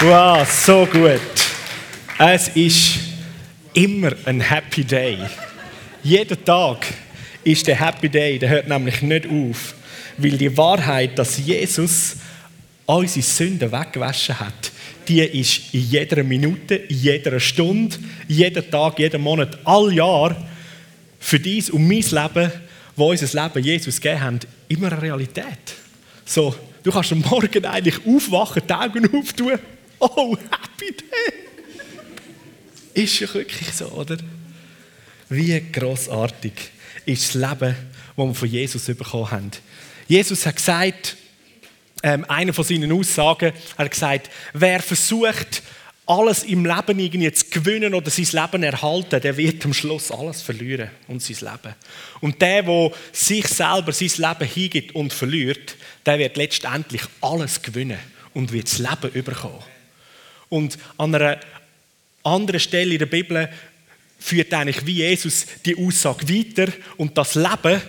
Wow, so gut. Es ist immer ein Happy Day. Jeden Tag ist der Happy Day, der hört nämlich nicht auf. Weil die Wahrheit, dass Jesus unsere Sünden weggewaschen hat, die ist in jeder Minute, in jeder Stunde, jeden Tag, jeden Monat, all Jahr für dies und mein Leben, wo unser Leben Jesus gegeben haben, immer eine Realität. So, du kannst am Morgen eigentlich aufwachen, die Augen auftun. Oh, Happy Day! Ist ja wirklich so, oder? Wie großartig ist das Leben, das wir von Jesus bekommen haben. Jesus hat gesagt, ähm, einer von seinen Aussagen, hat gesagt, wer versucht, alles im Leben irgendwie zu gewinnen oder sein Leben erhalten, der wird am Schluss alles verlieren und sein Leben. Und der, der sich selber sein Leben hingibt und verliert, der wird letztendlich alles gewinnen und wird das Leben überkommen. Und an einer anderen Stelle in der Bibel führt eigentlich wie Jesus die Aussage weiter und das Leben,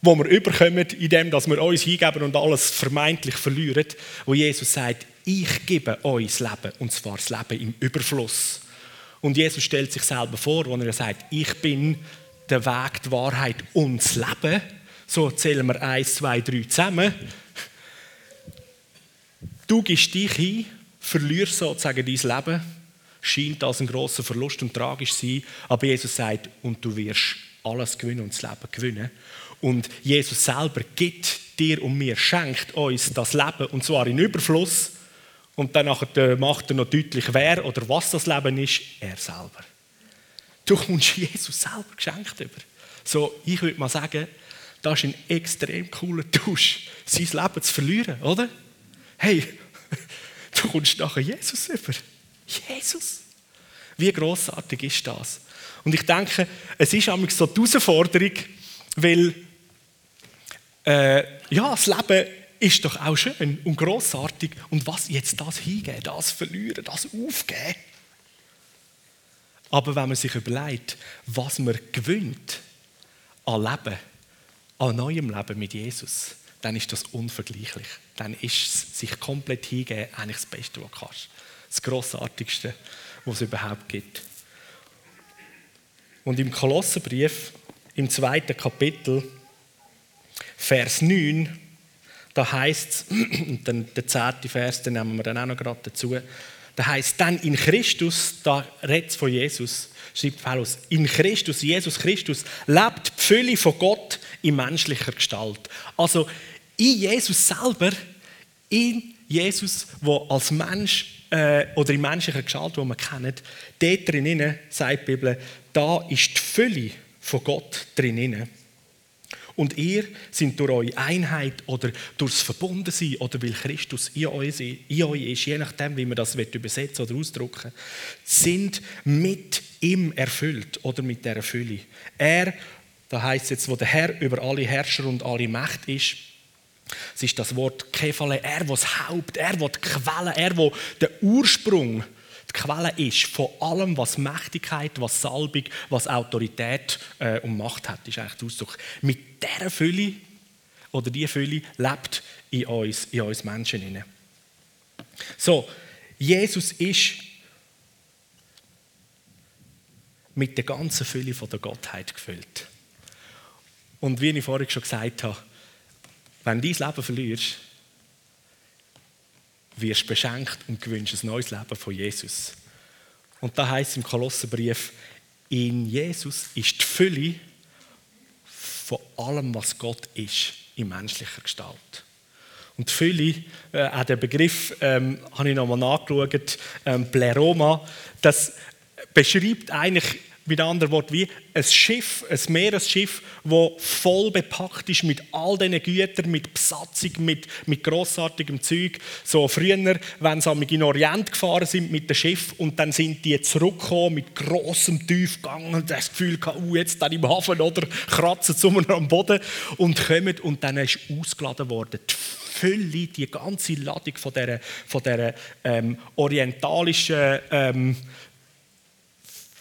wo wir überkommen, indem dass wir uns hingeben und alles vermeintlich verlieren, wo Jesus sagt, ich gebe euch das Leben, und zwar das Leben im Überfluss. Und Jesus stellt sich selber vor, wo er sagt, ich bin der Weg, die Wahrheit und das Leben. So zählen wir eins, zwei, drei zusammen. Du gibst dich hin, verlierst sozusagen dein Leben, scheint als ein großer Verlust und tragisch sein, aber Jesus sagt, und du wirst alles gewinnen und das Leben gewinnen. Und Jesus selber gibt dir und mir, schenkt uns das Leben, und zwar in Überfluss. Und dann macht er noch deutlich, wer oder was das Leben ist, er selber. Du kommst Jesus selber geschenkt über. So, ich würde mal sagen, das ist ein extrem cooler Tausch, sein Leben zu verlieren, oder? Hey, du kommst nachher Jesus über. Jesus. Wie großartig ist das? Und ich denke, es ist so die Herausforderung, weil äh, ja, das Leben ist doch auch schön und großartig. Und was jetzt das hingeben, das verlieren, das aufgeben. Aber wenn man sich überlegt, was man gewinnt an Leben, an neuem Leben mit Jesus, dann ist das unvergleichlich. Dann ist sich komplett hingeben eigentlich das Beste, was du kannst. Das Grossartigste, was es überhaupt gibt. Und im Kolosserbrief, im zweiten Kapitel, Vers 9, da heißt es, und dann der zehnte Vers, den nehmen wir dann auch noch gerade dazu, da heißt dann in Christus, da redet von Jesus, schreibt Paulus, in Christus, Jesus Christus, lebt die Fülle von Gott in menschlicher Gestalt. Also in Jesus selber, in Jesus, wo als Mensch äh, oder in menschlicher Gestalt, wo man kennt, dort drinnen, sagt die Bibel, da ist die Fülle von Gott drinnen. Und ihr sind durch eure Einheit oder durchs Verbundensein oder weil Christus in euch, in euch ist, je nachdem, wie man das übersetzen oder ausdrücken sind mit ihm erfüllt oder mit der Fülle. Er, da heißt jetzt, wo der Herr über alle Herrscher und alle Macht ist, es ist das Wort Kephale, er, der das Haupt, er, der die Quelle, er, der der Ursprung die Quelle ist von allem, was Mächtigkeit, was Salbung, was Autorität äh, und Macht hat, ist eigentlich der Ausdruck. Mit dieser Fülle oder die Fülle lebt in uns, in uns Menschen. Rein. So, Jesus ist mit der ganzen Fülle von der Gottheit gefüllt. Und wie ich vorhin schon gesagt habe, wenn du dein Leben verlierst, wirst beschenkt und gewünscht ein neues Leben von Jesus. Und da heißt es im Kolosserbrief, in Jesus ist die Fülle von allem, was Gott ist, in menschlicher Gestalt. Und die Fülle, äh, auch der Begriff ähm, habe ich nochmal nachgeschaut, ähm, Pleroma, das beschreibt eigentlich mit anderen Worten, wie ein Schiff, ein Meeresschiff, das voll bepackt ist mit all diesen Gütern, mit Besatzung, mit, mit grossartigem Zeug. So früher, wenn sie in den Orient gefahren sind mit dem Schiff und dann sind die zurückgekommen mit grossem Tiefgang und das Gefühl gehabt, uh, jetzt dann im Hafen oder kratzen zu am Boden und kommen und dann ist ausgeladen worden. Die Fülle, die ganze Ladung von dieser, von dieser ähm, orientalischen ähm,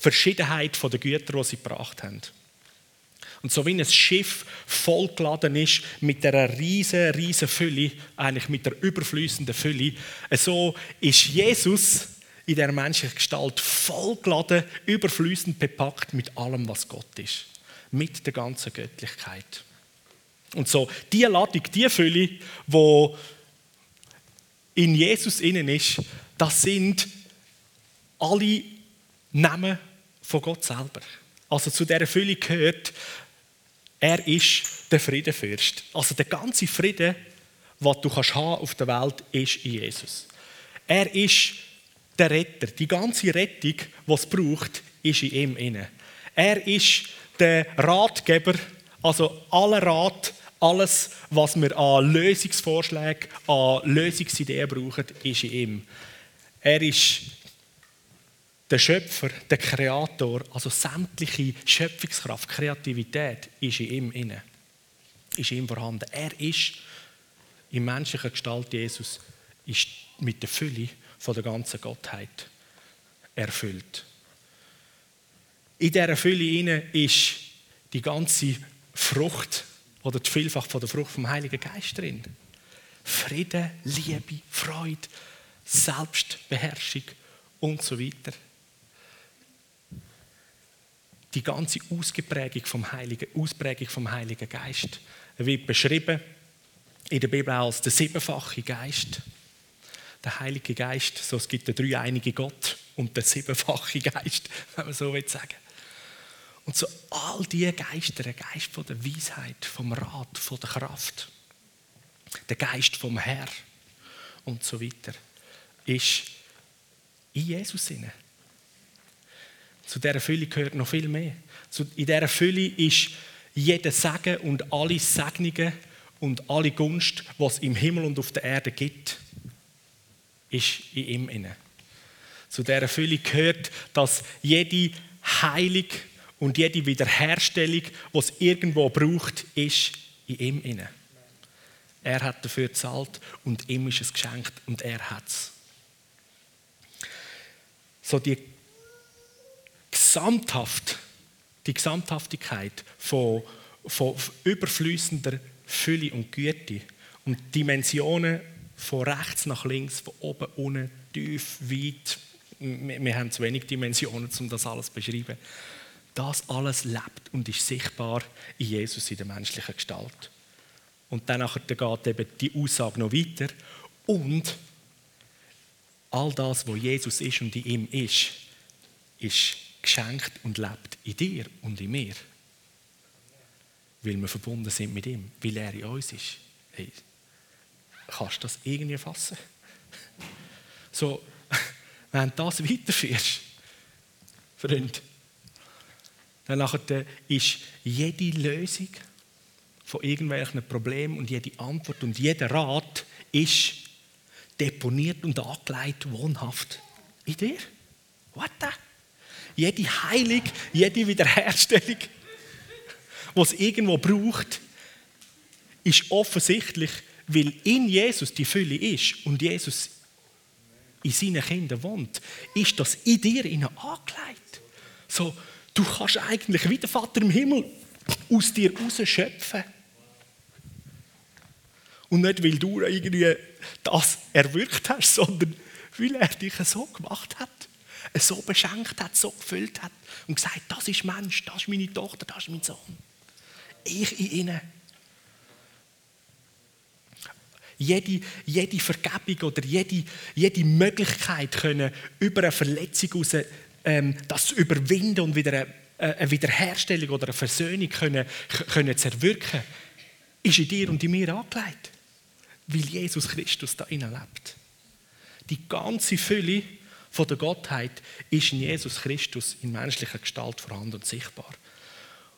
Verschiedenheit der Güter, die sie gebracht haben. Und so wie ein Schiff vollgeladen ist mit einer riesen, riesen Fülle, eigentlich mit der überfließenden Fülle, so ist Jesus in der menschlichen Gestalt vollgeladen, überfließend bepackt mit allem, was Gott ist. Mit der ganzen Göttlichkeit. Und so, die Ladung, die Fülle, wo in Jesus innen ist, das sind alle Namen von Gott selber. Also zu dieser Fülle gehört, er ist der Friedenfürst. Also der ganze Frieden, was du kannst haben auf der Welt, ist in Jesus. Er ist der Retter. Die ganze Rettung, die es braucht, ist in ihm inne. Er ist der Ratgeber, also aller Rat, alles, was wir an Lösungsvorschlägen, an Lösungsideen brauchen, ist in ihm. Er ist der Schöpfer, der Kreator, also sämtliche Schöpfungskraft, Kreativität ist in ihm inne, ist in ihm vorhanden. Er ist in menschlicher Gestalt Jesus, ist mit der Fülle von der ganzen Gottheit erfüllt. In dieser Fülle ist die ganze Frucht oder die Vielfach von der Frucht vom Heiligen Geist drin. Friede, Liebe, Freude, Selbstbeherrschung und so weiter. Die ganze Ausgeprägung vom Heiligen, Ausprägung vom Heiligen Geist wird beschrieben in der Bibel als der siebenfache Geist. Der Heilige Geist, so es gibt den dreieinigen Gott und der siebenfache Geist, wenn man so will sagen. Und so all diese Geister, der Geist von der Weisheit, vom Rat, von der Kraft, der Geist vom Herr und so weiter, ist in Jesus inne. Zu dieser Fülle gehört noch viel mehr. In dieser Fülle ist jeder Segen und alle Segnungen und alle Gunst, was im Himmel und auf der Erde gibt, ist in ihm inne. Zu dieser Fülle gehört, dass jede Heilung und jede Wiederherstellung, es irgendwo braucht, ist in ihm inne. Er hat dafür gezahlt und ihm ist es geschenkt und er hat es. So die Gesamthaft, die Gesamthaftigkeit von, von überfließender Fülle und Güte und Dimensionen von rechts nach links, von oben, unten, tief, weit. Wir, wir haben zu wenig Dimensionen, um das alles zu beschreiben. Das alles lebt und ist sichtbar in Jesus in der menschlichen Gestalt. Und dann geht eben die Aussage noch weiter. Und all das, was Jesus ist und in ihm ist, ist geschenkt und lebt in dir und in mir. Weil wir verbunden sind mit ihm, weil er in uns ist. Hey, kannst du das irgendwie fassen? So, wenn du das weiterführst, Freund, dann ist jede Lösung von irgendwelchen Problemen und jede Antwort und jeder Rat ist deponiert und angelegt wohnhaft in dir. What the? Jede Heilung, jede Wiederherstellung, die es irgendwo braucht, ist offensichtlich, weil in Jesus die Fülle ist und Jesus in seinen Kindern wohnt, ist das in dir angelegt. So, Du kannst eigentlich wie der Vater im Himmel aus dir schöpfen. Und nicht, weil du irgendwie das erwirkt hast, sondern weil er dich so gemacht hat, so beschenkt hat, so gefüllt hat und gesagt, das ist Mensch, das ist meine Tochter, das ist mein Sohn. Ich in ihnen. Jede, jede Vergebung oder jede, jede Möglichkeit können über eine Verletzung heraus ähm, das zu überwinden und wieder eine, eine Wiederherstellung oder eine Versöhnung können, können zu erwirken, ist in dir und in mir angelegt. Weil Jesus Christus da innen lebt. Die ganze Fülle von der Gottheit ist in Jesus Christus in menschlicher Gestalt vorhanden und sichtbar.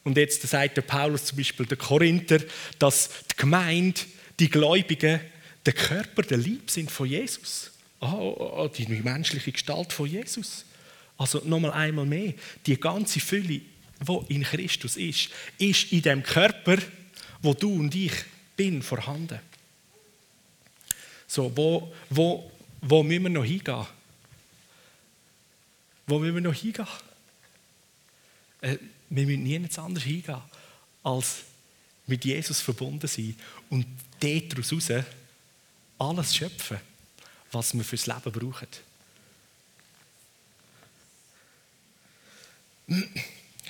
Und jetzt sagt der Paulus zum Beispiel der Korinther, dass die Gemeinde, die Gläubigen, der Körper, der Lieb sind von Jesus. Oh, oh, die menschliche Gestalt von Jesus. Also nochmal einmal mehr, die ganze Fülle, die in Christus ist, ist in dem Körper, wo du und ich bin, vorhanden. So, wo, wo, wo müssen wir noch hingehen? Wo müssen wir noch hingehen? Äh, wir müssen nirgends anders hingehen, als mit Jesus verbunden sein und daraus raus alles schöpfen, was wir fürs Leben brauchen.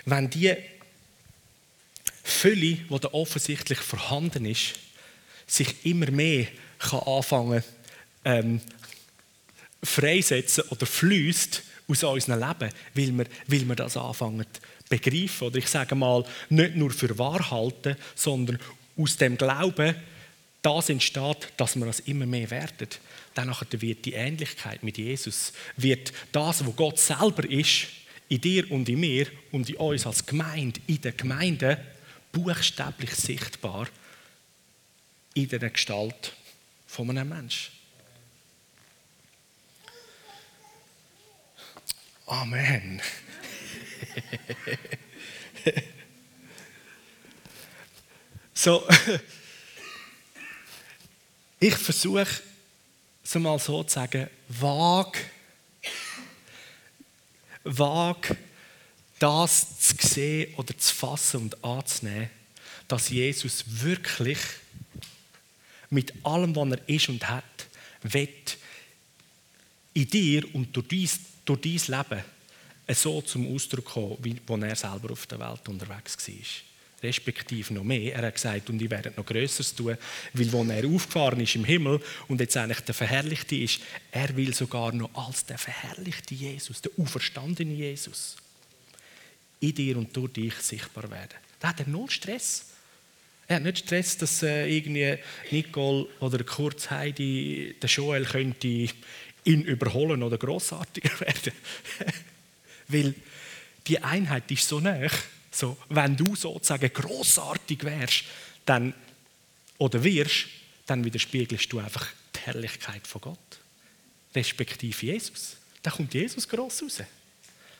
Wenn die Fülle, die da offensichtlich vorhanden ist, sich immer mehr kann anfangen ähm, freisetzen oder fließt aus unserem Leben, weil wir, weil wir das anfangen begreifen. Oder ich sage mal, nicht nur für wahr halten, sondern aus dem Glauben, das entsteht, dass wir das immer mehr werden. Dann wird die Ähnlichkeit mit Jesus, wird das, was Gott selber ist, in dir und in mir und in uns als Gemeinde, in der Gemeinde, buchstäblich sichtbar in der Gestalt von einem Menschen. Amen. so, ich versuche, es mal so zu sagen, wag, wag, das zu sehen oder zu fassen und anzunehmen, dass Jesus wirklich mit allem, was er ist und hat, wird in dir und durch dein, durch dein Leben so zum Ausdruck kommen, wie er selber auf der Welt unterwegs war. Respektive noch mehr. Er hat gesagt, und ich werde noch Größeres tun, weil wo er aufgefahren ist im Himmel und jetzt eigentlich der Verherrlichte ist, er will sogar noch als der verherrlichte Jesus, der auferstandene Jesus, in dir und durch dich sichtbar werden. Da hat er null Stress. Er hat nicht Stress, dass äh, irgendwie Nicole oder Kurz Heidi, der Joel könnte ihn überholen oder großartiger werden. Weil die Einheit ist so nah. So, wenn du sozusagen großartig wärst, dann oder wirst, dann widerspiegelst du einfach die Herrlichkeit von Gott, respektive Jesus. Da kommt Jesus groß raus.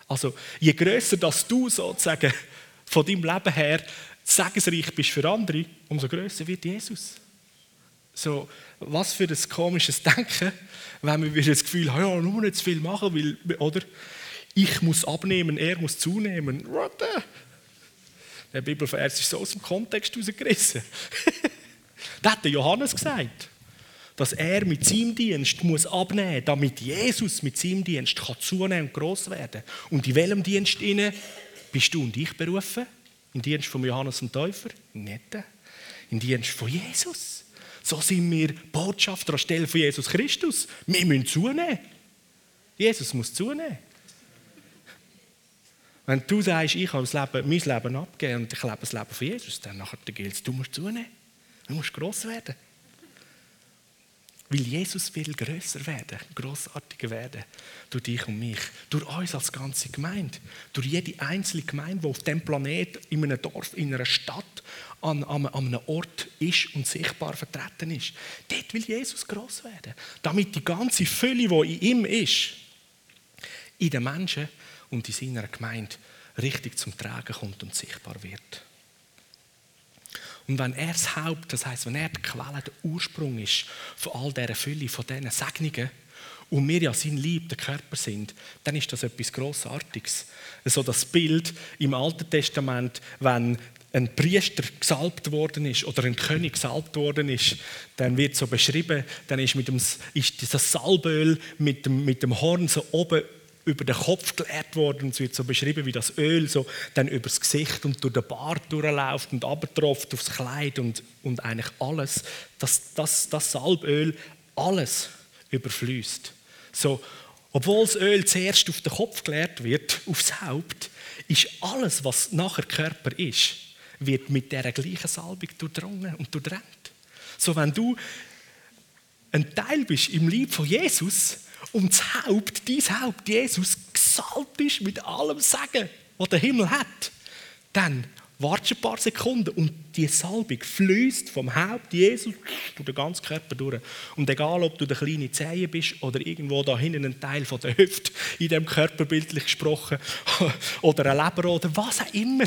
Also je größer dass du sozusagen von deinem Leben her segensreich bist für andere, umso größer wird Jesus. So, was für ein komisches Denken, wenn wir das Gefühl haben, ja, nur nicht zu viel machen, weil, oder? Ich muss abnehmen, er muss zunehmen. What Der Bibelvers ist so aus dem Kontext herausgerissen. das hat der Johannes gesagt, dass er mit seinem Dienst muss abnehmen muss, damit Jesus mit seinem Dienst kann zunehmen und gross werden Und in welchem Dienst bist du und ich berufen? Im Dienst von Johannes dem Täufer? Nicht. Im Dienst von Jesus. So sind wir Botschafter anstelle von Jesus Christus. Wir müssen zunehmen. Jesus muss zunehmen. Wenn du sagst, ich habe das Leben, mein Leben abgegeben und ich lebe das Leben von Jesus, dann gilt es, du musst zunehmen. Du musst gross werden. Weil Jesus will größer werden, großartiger werden. Durch dich und mich. Durch uns als ganze Gemeinde. Durch jede einzelne Gemeinde, die auf dem Planet, in einem Dorf, in einer Stadt, an, an, an einem Ort ist und sichtbar vertreten ist. Dort will Jesus groß werden. Damit die ganze Fülle, die in ihm ist, in den Menschen und in seiner Gemeinde richtig zum Tragen kommt und sichtbar wird. Und wenn er das Haupt, das heißt, wenn er die Quelle, der Ursprung ist von all dieser Fülle, von diesen Segnungen, und wir ja sein Lieb, der Körper sind, dann ist das etwas Grossartiges. So das Bild im Alten Testament, wenn ein Priester gesalbt worden ist oder ein König gesalbt worden ist, dann wird so beschrieben, dann ist, mit dem, ist das Salböl mit dem, mit dem Horn so oben über den Kopf geleert worden. Es wird so beschrieben, wie das Öl so dann übers Gesicht und durch den Bart durchläuft und abtropft aufs Kleid und, und eigentlich alles, das, das, das Salböl, alles überfließt. So, obwohl das Öl zuerst auf den Kopf geleert wird, aufs Haupt, ist alles, was nachher Körper ist, wird mit der gleichen Salbung durchdrungen und durchdrängt. So, wenn du ein Teil bist im Lieb von Jesus, und das Haupt, dein Haupt, Jesus, gesalbt ist mit allem Segen, was der Himmel hat, dann wartest ein paar Sekunden und die Salbung fließt vom Haupt Jesus durch den ganzen Körper durch. Und egal, ob du der kleine Zehe bist oder irgendwo da hinten ein Teil von der Hüfte, in dem Körper bildlich gesprochen, oder ein Leber oder was auch immer,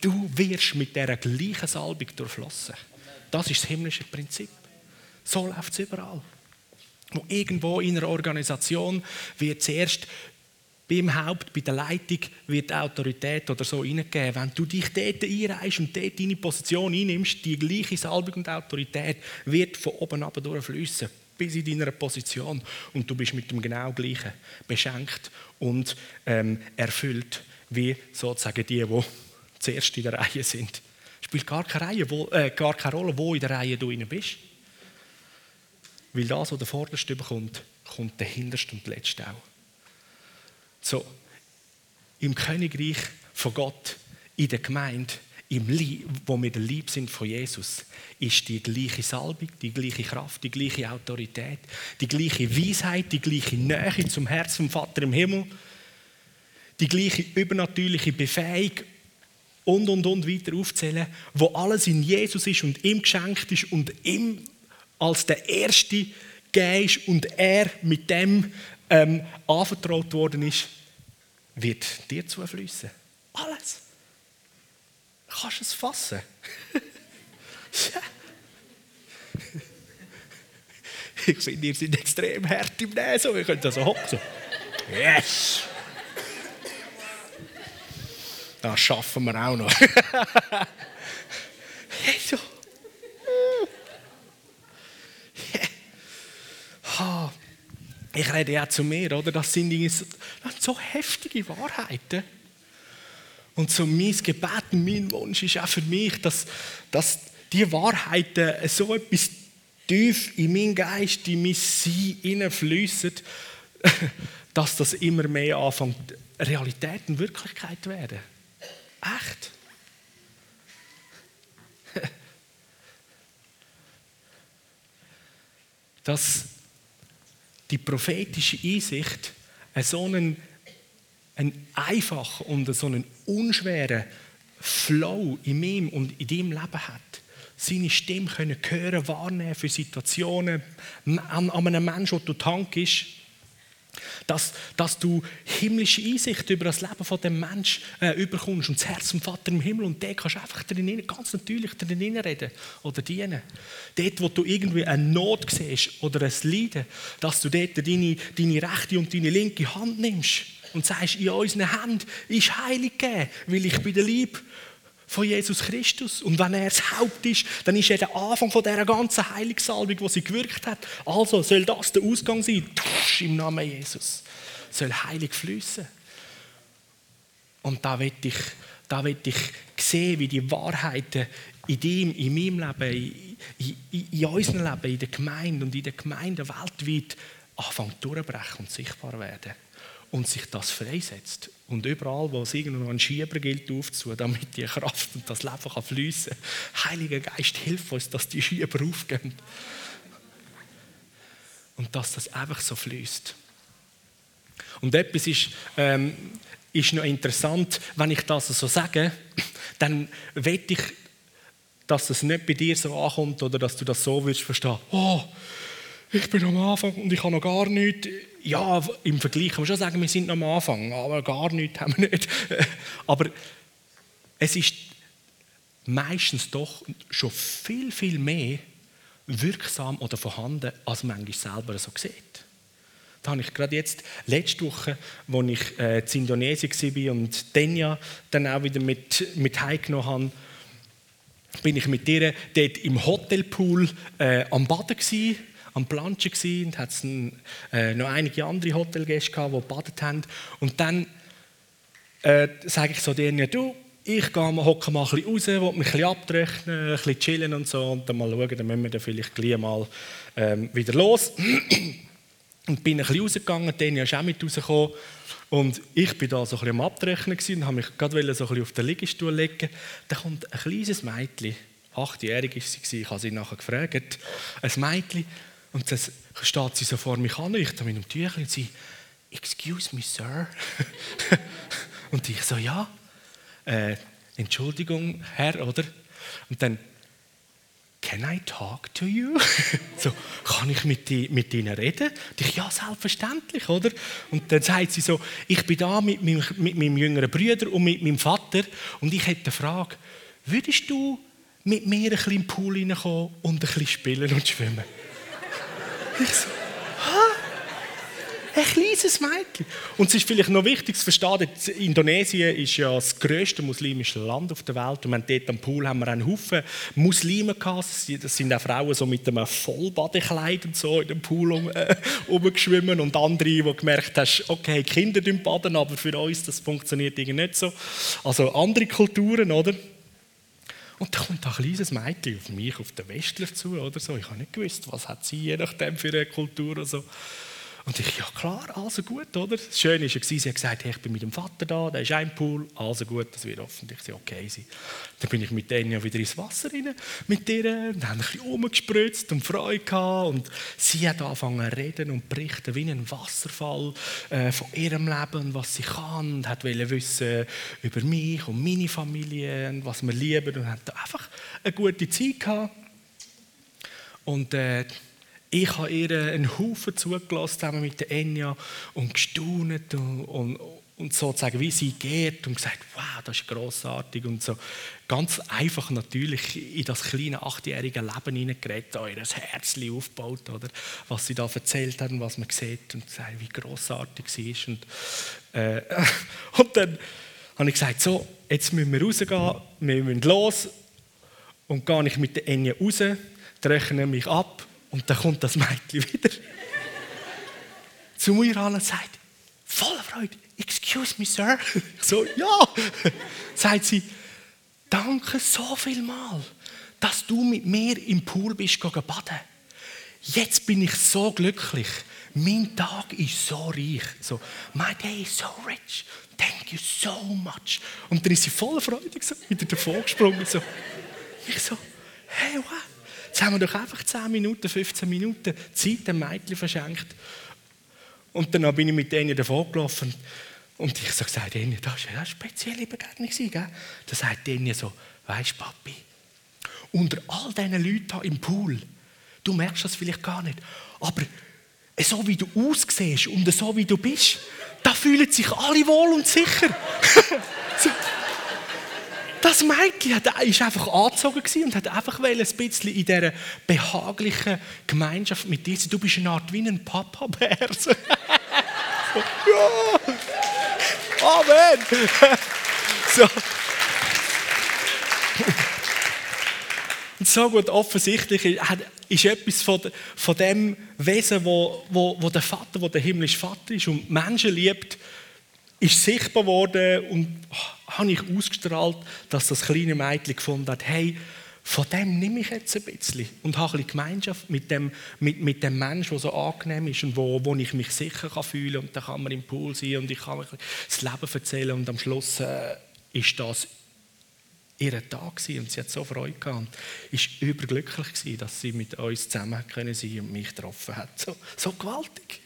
du wirst mit dieser gleichen Salbung durchflossen. Das ist das himmlische Prinzip. So läuft es überall wo irgendwo in einer Organisation wird zuerst beim Haupt, bei der Leitung wird Autorität oder so hineingegeben. Wenn du dich dort einreichst und dort deine Position einnimmst, die gleiche Salbung und Autorität wird von oben ab durchfließen bis in deiner Position und du bist mit dem genau gleichen beschenkt und ähm, erfüllt wie sozusagen die, die zuerst in der Reihe sind. Spielt gar keine, Reihe, wo, äh, gar keine Rolle, wo in der Reihe du bist. Weil das, was der Vorderste bekommt, kommt der Hinterste und Letzte auch. So, im Königreich von Gott, in der Gemeinde, im Lieb, wo wir der Lieb sind von Jesus, ist die gleiche Salbung, die gleiche Kraft, die gleiche Autorität, die gleiche Weisheit, die gleiche Nähe zum Herz vom Vater im Himmel, die gleiche übernatürliche Befähigung und und und weiter aufzählen, wo alles in Jesus ist und ihm geschenkt ist und ihm als der Erste gegeben ist und er mit dem ähm, anvertraut worden ist, wird dir zufließen. Alles. Kannst du es fassen? ich finde, ihr seid extrem hart im Nähen, so. Ihr könnt das so hocken. Yes! Das schaffen wir auch noch. hey, so. Ich rede ja zu mir, oder? Das sind so heftige Wahrheiten. Und so mein Gebet mein Wunsch ist auch für mich, dass, dass die Wahrheiten so etwas tief in meinen Geist, in mein Sein hineinfließen, dass das immer mehr anfängt, Realität und Wirklichkeit zu werden. Echt? Dass die prophetische Einsicht so einen, einen einfachen und so einen unschweren Flow in meinem und in deinem Leben hat. Seine Stimme können hören, wahrnehmen für Situationen an, einem Menschen, der Tank ist dass, dass du himmlische Einsicht über das Leben von dem Menschen äh, überkommst und das Herz vom Vater im Himmel und der kannst du einfach drin, ganz natürlich drin reden oder dienen. Dort, wo du irgendwie eine Not siehst oder ein Leiden, dass du dort deine, deine rechte und deine linke Hand nimmst und sagst, in unseren Händen ist Heilig gegeben, weil ich bin der Lieb von Jesus Christus. Und wenn er das Haupt ist, dann ist er der Anfang von dieser ganzen Heilungssalbung, die sie gewirkt hat. Also soll das der Ausgang sein. Tusch, Im Namen Jesus. Soll heilig fließen. Und da will ich, ich sehen, wie die Wahrheiten in dem, in meinem Leben, in, in, in unserem Leben, in der Gemeinde und in der Gemeinde weltweit anfangen durchbrechen und sichtbar werden und sich das freisetzt. Und überall, wo es irgendwo einen Schieber gilt, aufzutun, damit die Kraft und das Leben kann fließen kann. Heiliger Geist, hilf uns, dass die Schieber aufgehen. Und dass das einfach so fließt. Und etwas ist, ähm, ist noch interessant, wenn ich das so sage, dann will ich, dass es nicht bei dir so ankommt oder dass du das so wirst verstehen. Oh, ich bin am Anfang und ich habe noch gar nichts. Ja, im Vergleich kann man schon sagen, wir sind noch am Anfang, aber gar nichts haben wir nicht. Aber es ist meistens doch schon viel, viel mehr wirksam oder vorhanden, als man eigentlich selber so sieht. Da habe ich gerade jetzt, letzte Woche, als ich äh, in Indonesien war und Denja dann auch wieder mit, mit heimgenommen habe, bin ich mit ihr dort im Hotelpool äh, am Baden gewesen am Planschen und hat äh, noch einige andere Hotelgäste gehabt, die gebadet haben. Und dann äh, sage ich so denen, du, ich gehe mal, hocke mal ein bisschen raus, will mich ein bisschen abtrocknen, ein bisschen chillen und so und dann mal schauen, dann müssen wir dann vielleicht gleich mal ähm, wieder los. und bin ein bisschen rausgegangen, Dani ist auch mit rausgekommen und ich bin da so ein bisschen am Abtrocknen und habe mich gerade so ein bisschen auf den Liegestuhl legen. Da kommt ein kleines Mädchen, achtjährig war sie, ich habe sie nachher gefragt, ein Mädchen, und dann steht sie so vor mich an, ich mit dem Tüchlein und sie, excuse me, sir. und ich so, ja, äh, Entschuldigung, Herr, oder? Und dann, can I talk to you? so, kann ich mit, die, mit ihnen reden? Und ich, ja, selbstverständlich, oder? Und dann sagt sie so, ich bin da mit meinem, mit meinem jüngeren Bruder und mit meinem Vater und ich hätte eine Frage, würdest du mit mir ein bisschen im Pool reinkommen und ein bisschen spielen und schwimmen? Ich so? Ein kleines Mädchen. Und es ist vielleicht noch wichtig zu verstehen, Indonesien ist ja das grösste muslimische Land auf der Welt. Und dort am Pool haben wir einen Haufen Muslime gehabt. Das sind auch Frauen so mit einem Vollbadekleid und so in dem Pool um, äh. Und andere, die gemerkt haben, okay, Kinder baden, aber für uns das funktioniert irgendwie nicht so. Also andere Kulturen, oder? Und da kommt ein kleines Mädchen auf mich, auf den Westler zu oder so. Ich habe nicht gewusst, was hat sie je nachdem für eine Kultur oder so. Und ich, ja klar, also gut, oder? Das Schöne war, sie hat gesagt, hey, ich bin mit dem Vater da, der ist ein Pool, also gut, das wird hoffentlich okay sein. Dann bin ich mit denen wieder ins Wasser rein, mit ihr, und haben ein bisschen rumgespritzt und Freude gehabt. Und sie hat angefangen zu reden und berichten wie ein Wasserfall äh, von ihrem Leben, was sie kann, und hat wissen über mich und meine Familie und was wir lieben und hat einfach eine gute Zeit gehabt. Und äh, ich habe ihr einen Haufen zugelassen, zusammen mit der Enya, und gestaunet und, und, und sozusagen wie sie geht und gesagt, wow, das ist grossartig und so ganz einfach natürlich in das kleine achtjährige Leben hineingeredet, ihr Herz aufgebaut, oder? was sie da erzählt haben, was man sieht und gesagt, wie grossartig sie ist. Und, äh, und dann habe ich gesagt, so, jetzt müssen wir rausgehen, wir müssen los und gehe ich mit der Enya raus, rechne mich ab und dann kommt das Mädchen wieder zu mir an und sagt, voller Freude, excuse me, Sir. Ich so, ja. sagt sie, danke so viel mal, dass du mit mir im Pool bist baden. Jetzt bin ich so glücklich. Mein Tag ist so reich. So, my day is so rich. Thank you so much. Und dann ist sie voller Freude so, wieder davor gesprungen. So. Ich so, hey, wow. Jetzt haben wir doch einfach 10 Minuten, 15 Minuten Zeit dem Mädchen verschenkt. Und dann bin ich mit denen davon gelaufen. Und ich so gesagt, das war eine spezielle Begegnung. Gell? Da sagt denen so, weisst du, Papi, unter all diesen Leuten hier im Pool, du merkst das vielleicht gar nicht, aber so wie du aussiehst und so wie du bist, da fühlen sich alle wohl und sicher. so. Das Mädchen war einfach angezogen und hat einfach ein bisschen in dieser behaglichen Gemeinschaft mit dir sein. Du bist eine Art wie ein Papa-Bär. ja! Amen! so. Und so gut offensichtlich ist etwas von, von dem Wesen, wo, wo, wo der Vater, wo der himmlische Vater ist und Menschen liebt, ist sichtbar worden und habe ich ausgestrahlt, dass das kleine Mädchen gefunden hat, hey, von dem nehme ich jetzt ein bisschen und habe ein bisschen Gemeinschaft mit dem, mit, mit dem Menschen, der so angenehm ist und wo, wo ich mich sicher kann fühlen. Und dann kann man im Pool sein und ich kann mir das Leben erzählen und am Schluss äh, ist das ihr Tag und sie hat so Freude gehabt und ist überglücklich gewesen, dass sie mit uns zusammen können sein und mich getroffen hat. So, so gewaltig.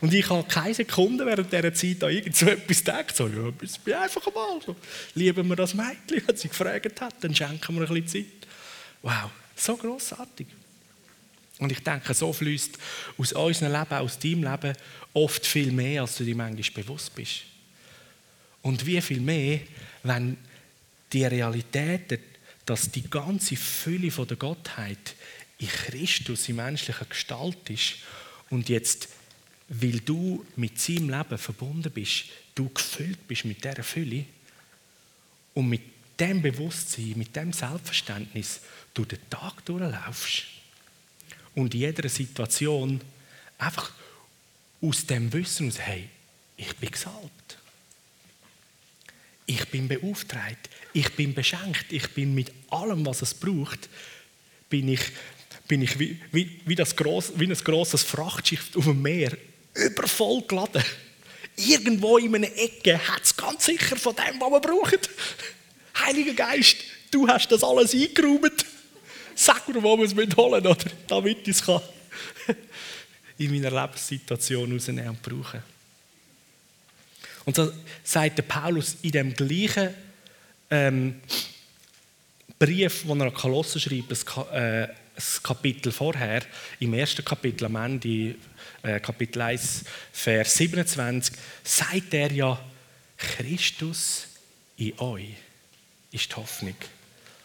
Und ich habe keine Sekunde während dieser Zeit an irgend gedacht. So, ja, bin einfach mal so. Lieben wir das Mädchen, wenn sie gefragt hat, dann schenken wir ein bisschen Zeit. Wow, so grossartig. Und ich denke, so fließt aus unserem Leben, aus deinem Leben oft viel mehr, als du dir manchmal bewusst bist. Und wie viel mehr, wenn die Realität, dass die ganze Fülle von der Gottheit in Christus in menschlicher Gestalt ist und jetzt weil du mit seinem Leben verbunden bist, du gefüllt bist mit dieser Fülle und mit dem Bewusstsein, mit dem Selbstverständnis du den Tag durchlaufst und in jeder Situation einfach aus dem Wissen aus, hey, ich bin gesalbt. Ich bin beauftragt, ich bin beschenkt, ich bin mit allem, was es braucht, bin ich, bin ich wie, wie, wie, das gross, wie ein grosses Frachtschiff auf dem Meer übervoll geladen. Irgendwo in einer Ecke hat es ganz sicher von dem, was wir brauchen. Heiliger Geist, du hast das alles eingeräumt. Sag mir, wo wir es holen oder damit ich es in meiner Lebenssituation rausnehmen und brauchen. Und so sagt der Paulus in dem gleichen ähm, Brief, den er an Kolossen schreibt, das, äh, das Kapitel vorher, im ersten Kapitel am Ende, äh, Kapitel 1, Vers 27, sagt er ja, Christus in euch ist die Hoffnung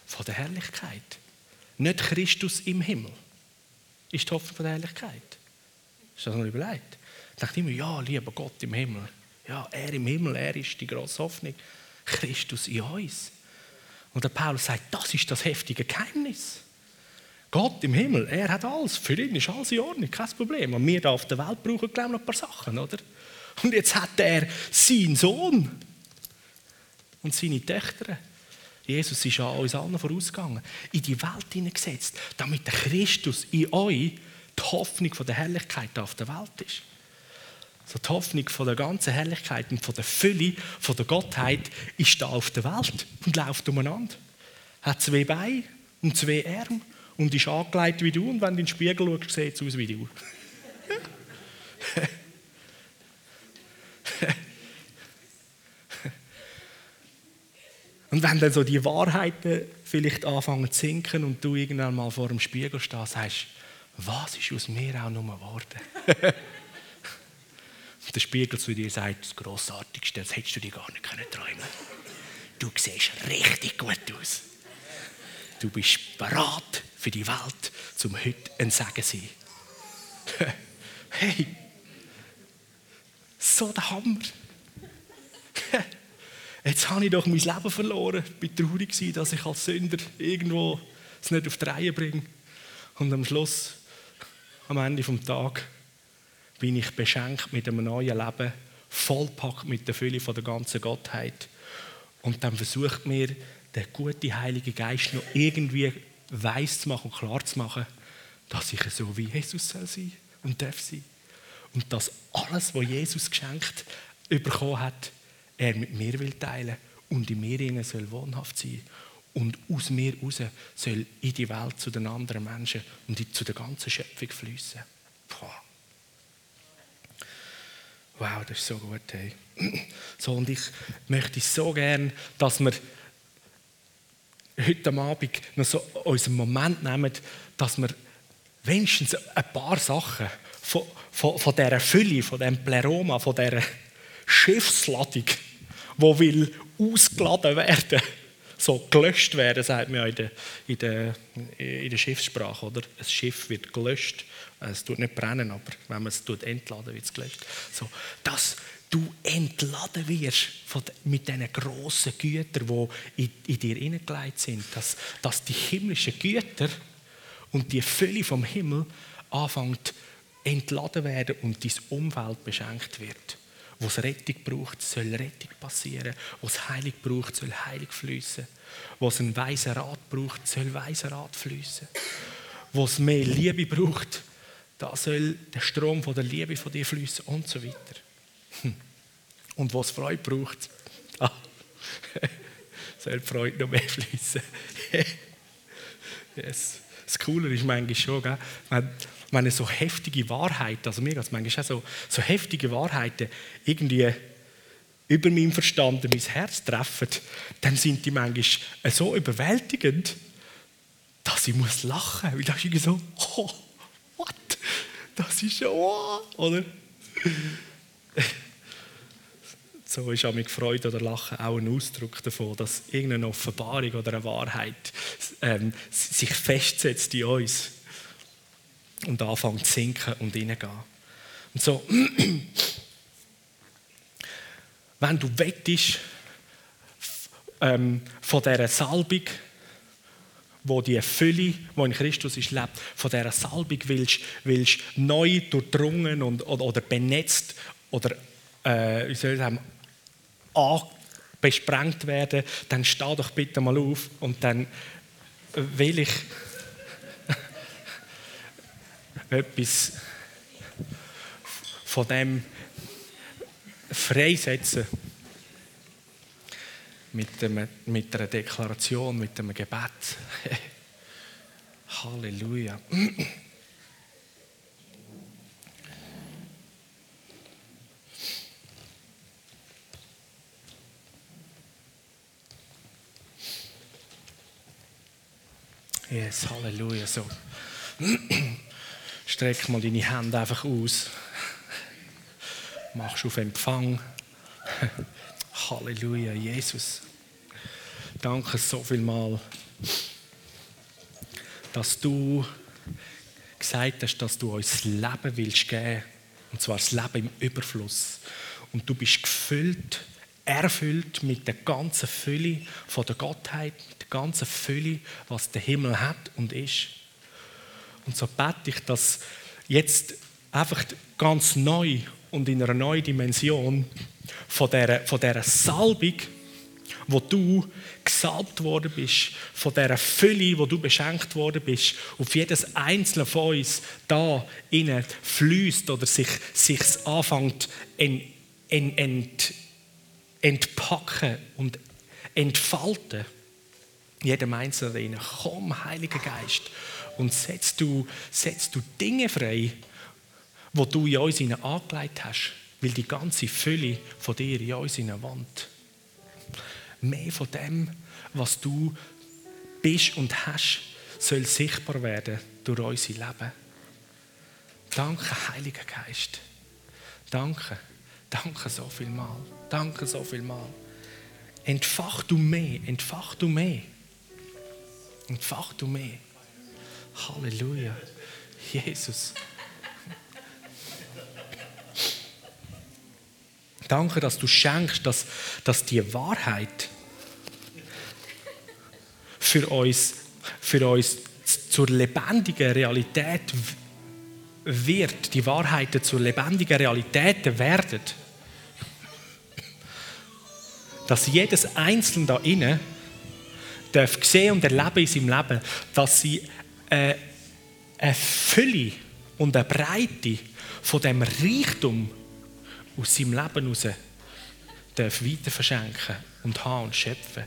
von der Herrlichkeit. Nicht Christus im Himmel ist die Hoffnung von der Herrlichkeit. Ist das noch überlegt? Ich dachte immer, ja, lieber Gott im Himmel. Ja, er im Himmel, er ist die grosse Hoffnung. Christus in uns. Und der Paulus sagt, das ist das heftige Geheimnis. Gott im Himmel, er hat alles. Für ihn ist alles in Ordnung, kein Problem. Und wir hier auf der Welt brauchen, glaube ich, noch ein paar Sachen, oder? Und jetzt hat er seinen Sohn und seine Töchter. Jesus ist an uns allen vorausgegangen, in die Welt hineingesetzt, damit der Christus in euch die Hoffnung von der Herrlichkeit auf der Welt ist. So die Hoffnung von der ganzen Herrlichkeit und von der Fülle, von der Gottheit ist da auf der Welt und läuft umeinander. Hat zwei Beine und zwei Arme und ist angelegt wie du und wenn du in den Spiegel schaust, sieht es aus wie du. Und wenn dann so die Wahrheiten vielleicht anfangen zu sinken und du irgendwann mal vor dem Spiegel stehst, sagst was ist aus mir auch nur geworden? und der Spiegel zu dir sagt, das Grossartigste, das hättest du dir gar nicht träumen können Du siehst richtig gut aus. Du bist bereit für die Welt, zum heute ein Segen zu sein. hey, so der Hammer. Jetzt habe ich doch mein Leben verloren. Ich war traurig, dass ich als Sünder irgendwo es nicht auf die Reihe bringe. Und am Schluss, am Ende des Tages, bin ich beschenkt mit einem neuen Leben, vollpackt mit der Fülle der ganzen Gottheit. Und dann versucht mir der gute Heilige Geist noch irgendwie weiß zu machen und klar zu machen, dass ich so wie Jesus soll sein und darf sein. Und dass alles, was Jesus geschenkt bekommen hat, er mit mir will teilen und in mir innen soll wohnhaft sein und aus mir raus soll in die Welt zu den anderen Menschen und zu der ganzen Schöpfung fließen. Wow, das ist so gut. Hey. So, und ich möchte so gern, dass wir heute Abend noch so unseren Moment nehmen, dass wir wenigstens ein paar Sachen von, von, von dieser Fülle, von diesem Pleroma, von dieser Schiffsladung, die will ausgeladen werden so gelöscht werden, sagt man ja in der, in der, in der Schiffssprache. Oder? Ein Schiff wird gelöscht. Es tut nicht brennen, aber wenn man es entladen, wird es gelöscht. So, dass du entladen wirst von, mit diesen grossen Gütern, die in, in dir hineingelegt sind. Dass, dass die himmlischen Güter und die Fülle vom Himmel anfängt entladen werden und dein Umfeld beschenkt wird. Wo es Rettung braucht, soll Rettung passieren. Wo es Heilung braucht, soll Heilung fließen. Wo es einen weisen Rat braucht, soll weiser Rat fließen. Wo es mehr Liebe braucht, da soll der Strom von der Liebe von dir fließen und so weiter. Hm. Und wo es Freude braucht, da soll die Freude noch mehr fließen. yes. Das Coole ist manchmal schon, gell? wenn wenn so heftige Wahrheiten, also mir als manchmal auch so, so heftige Wahrheiten irgendwie über meinem Verstand mein Herz treffen, dann sind die manchmal so überwältigend, dass ich muss lachen muss. Weil das ist irgendwie so, oh, what? Das ist ja, oh, oder? So ist auch mit Freude oder Lachen auch ein Ausdruck davon, dass irgendeine Offenbarung oder eine Wahrheit ähm, sich festsetzt in uns und anfängt zu sinken und reingehen. Und so, wenn du wettest ähm, von dieser Salbung, wo die Fülle, die in Christus ist, lebt, von dieser Salbung willst, willst neu durchdrungen und, oder, oder benetzt oder äh, wie soll ich sagen, besprengt werden, dann steh doch bitte mal auf und dann will ich etwas von dem freisetzen. Mit, dem, mit einer Deklaration, mit einem Gebet. Halleluja. Yes, Halleluja. So. Streck mal deine Hände einfach aus. Machst auf Empfang. Halleluja, Jesus. Danke so viel mal, dass du gesagt hast, dass du uns Leben willst geben Und zwar das Leben im Überfluss. Und du bist gefüllt, erfüllt mit der ganzen Fülle von der Gottheit, mit der ganzen Fülle, was der Himmel hat und ist. Und so bete ich, dass jetzt einfach ganz neu und in einer neuen Dimension von dieser, von dieser Salbung, wo du gesalbt worden bist, von dieser Fülle, wo du beschenkt worden bist, auf jedes einzelne von uns da innen fließt oder sich, sich anfängt ent, ent, ent, entpacken und entfalten. Jedem Einzelnen. Komm, Heiliger Geist, und setzt du, setzt du Dinge frei, wo du in uns angelegt hast, weil die ganze Fülle von dir in uns wohnt. Mehr von dem, was du bist und hast, soll sichtbar werden durch unser Leben. Danke, Heiliger Geist. Danke. Danke so viel mal. Danke so viel mal. Entfach du mehr, entfach du mehr. Entfach du mehr. Halleluja. Jesus. Danke, dass du schenkst, dass, dass die Wahrheit für uns, für uns zur lebendigen Realität wird, die Wahrheiten zur lebendigen Realität werden. Dass jedes Einzelne da inne darf sehen und erleben in seinem Leben, dass sie eine, eine Fülle und eine Breite von dem Reichtum aus seinem Leben heraus weiter verschenken und haben und schöpfen.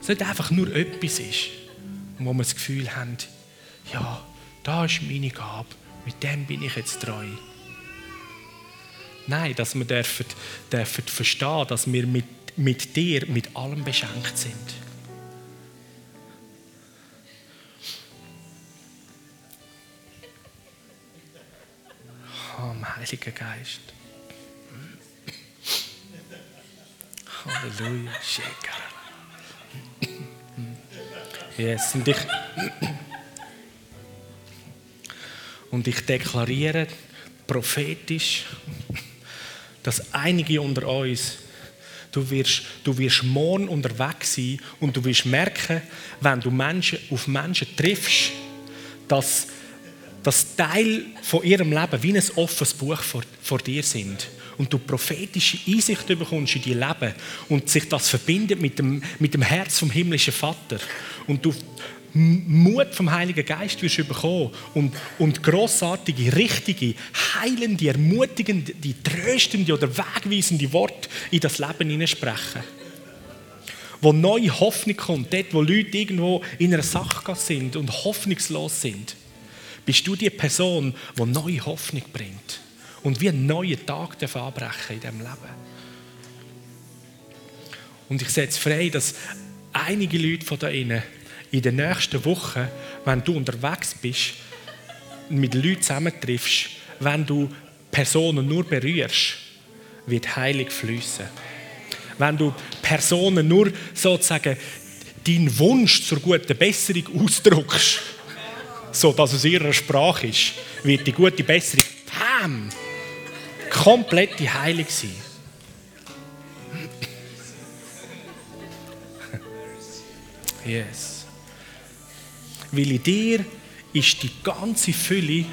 Es nicht einfach nur etwas ist, wo wir das Gefühl haben, ja, da ist meine Gabe, mit dem bin ich jetzt treu. Nein, dass wir dürfen, dürfen verstehen, dass wir mit, mit dir, mit allem beschenkt sind. Heiliger Geist. Halleluja. Yes. Und ich, und ich deklariere prophetisch, dass einige unter uns, du wirst, du wirst morgen unterwegs sein und du wirst merken, wenn du Menschen, auf Menschen triffst, dass dass Teil von ihrem Leben wie ein offenes Buch vor, vor dir sind. Und du prophetische Einsicht bekommst in dein Leben und sich das verbindet mit dem, mit dem Herz vom himmlischen Vater. Und du Mut vom Heiligen Geist wirst bekommen und, und grossartige, richtige, heilende, ermutigende, tröstende oder wegweisende Worte in das Leben hineinsprechen. Wo neue Hoffnung kommt, dort wo Leute irgendwo in einer Sackgasse sind und hoffnungslos sind bist du die Person, die neue Hoffnung bringt und wie einen neuen Tag anbrechen in diesem Leben. Und ich setze frei, dass einige Leute von da innen in den nächsten Wochen, wenn du unterwegs bist, mit Leuten zusammentriffst, wenn du Personen nur berührst, wird heilig fließen. Wenn du Personen nur sozusagen deinen Wunsch zur guten Besserung ausdrückst, so dass es ihrer Sprache ist, wird die gute Besserung Pam, komplette Heilung sein. Yes. Weil in dir ist die ganze Fülle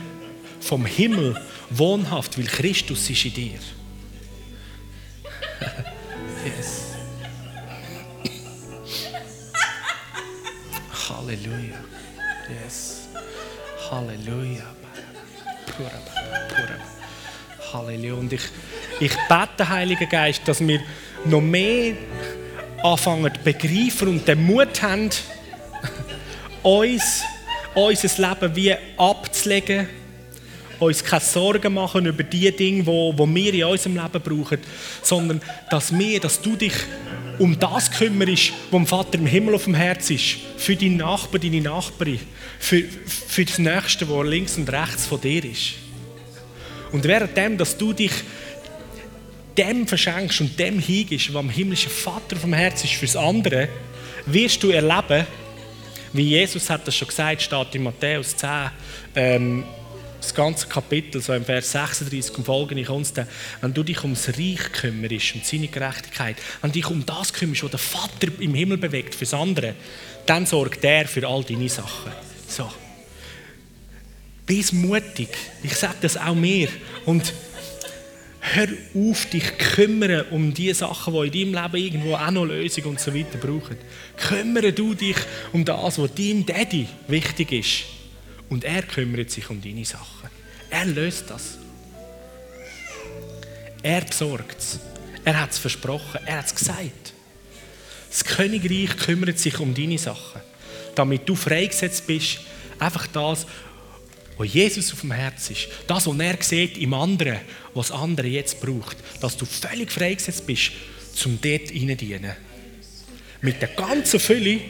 vom Himmel wohnhaft, weil Christus ist in dir. yes. Halleluja. Yes. Halleluja. Halleluja. Und ich, ich bete, Heiliger Geist, dass wir noch mehr anfangen zu begreifen und den Mut haben, uns unser Leben wie abzulegen, uns keine Sorgen machen über die Dinge, die, die wir in unserem Leben brauchen, sondern dass wir, dass du dich um das kümmerst, was dem Vater im Himmel auf dem Herz ist, für deinen Nachbar, deine Nachbarin, für, für das Nächste, was links und rechts von dir ist. Und währenddem, dass du dich dem verschenkst und dem hingibst, was am himmlischen Vater vom Herz ist fürs andere, wirst du erleben, wie Jesus hat das schon gesagt, steht in Matthäus 10, ähm, das ganze Kapitel, so im Vers 36 und folgende, kommt dann, wenn du dich ums Reich kümmerst und seine Gerechtigkeit, wenn du dich um das kümmerst, was der Vater im Himmel bewegt, fürs andere, dann sorgt er für all deine Sachen. So. Bist mutig. Ich sage das auch mir. Und hör auf, dich kümmern um die Sachen, die in deinem Leben irgendwo auch noch Lösung und so weiter brauchen. Kümmere du dich um das, was deinem Daddy wichtig ist. Und er kümmert sich um deine Sachen. Er löst das. Er besorgt es. Er hat es versprochen. Er hat es gesagt. Das Königreich kümmert sich um deine Sachen. Damit du freigesetzt bist, einfach das, was Jesus auf dem Herz ist, das, was er sieht im anderen, was andere jetzt braucht, dass du völlig freigesetzt bist, zum dort dienen. Mit der ganzen Fülle,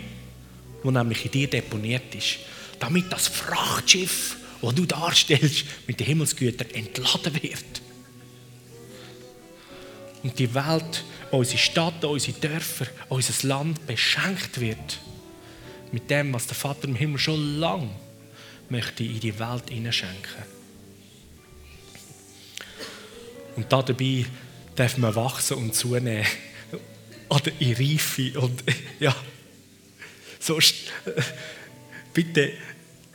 die nämlich in dir deponiert ist. Damit das Frachtschiff, das du darstellst, mit den Himmelsgütern entladen wird. Und die Welt, unsere Stadt, unsere Dörfer, unser Land beschenkt wird mit dem, was der Vater im Himmel schon lange möchte in die Welt hineinschenken. Und dabei darf man wachsen und zunehmen. Oder in Reife. Und ja, so, bitte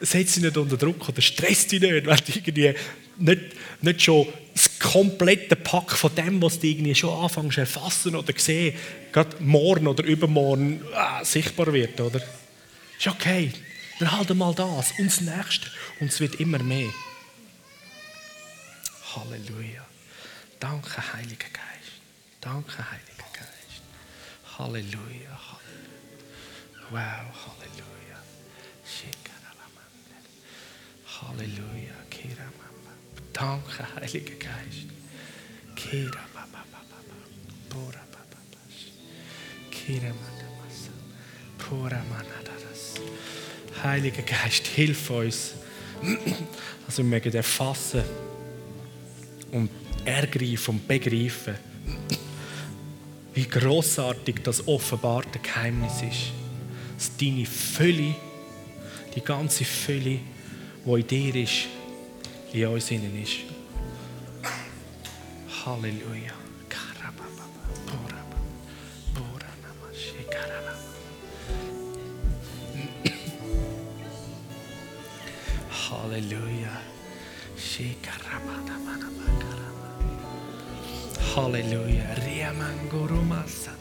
setz dich nicht unter Druck oder stress dich nicht, wenn du irgendwie nicht, nicht schon das komplette Pack von dem, was du irgendwie schon anfängst zu erfassen oder sehen, gerade morgen oder übermorgen ah, sichtbar wird, oder? Ist okay. Dann halt mal das und das Nächste. Und es wird immer mehr. Halleluja. Danke, Heiliger Geist. Danke, Heiliger. Halleluja. Halleluja. Wow, Halleluja. Halleluja. Danke, Heiliger Geist. Kira baba baba Pura baba Kira masa. Pura manadaras. Heiliger Geist, hilf uns, dass wir mögen erfassen und ergreifen und begreifen, wie großartig das offenbarte Geheimnis ist. Dass deine Fülle, die ganze Fülle, die in dir ist, in uns innen ist. Halleluja. Halleluja. Halleluja. ゴロマサ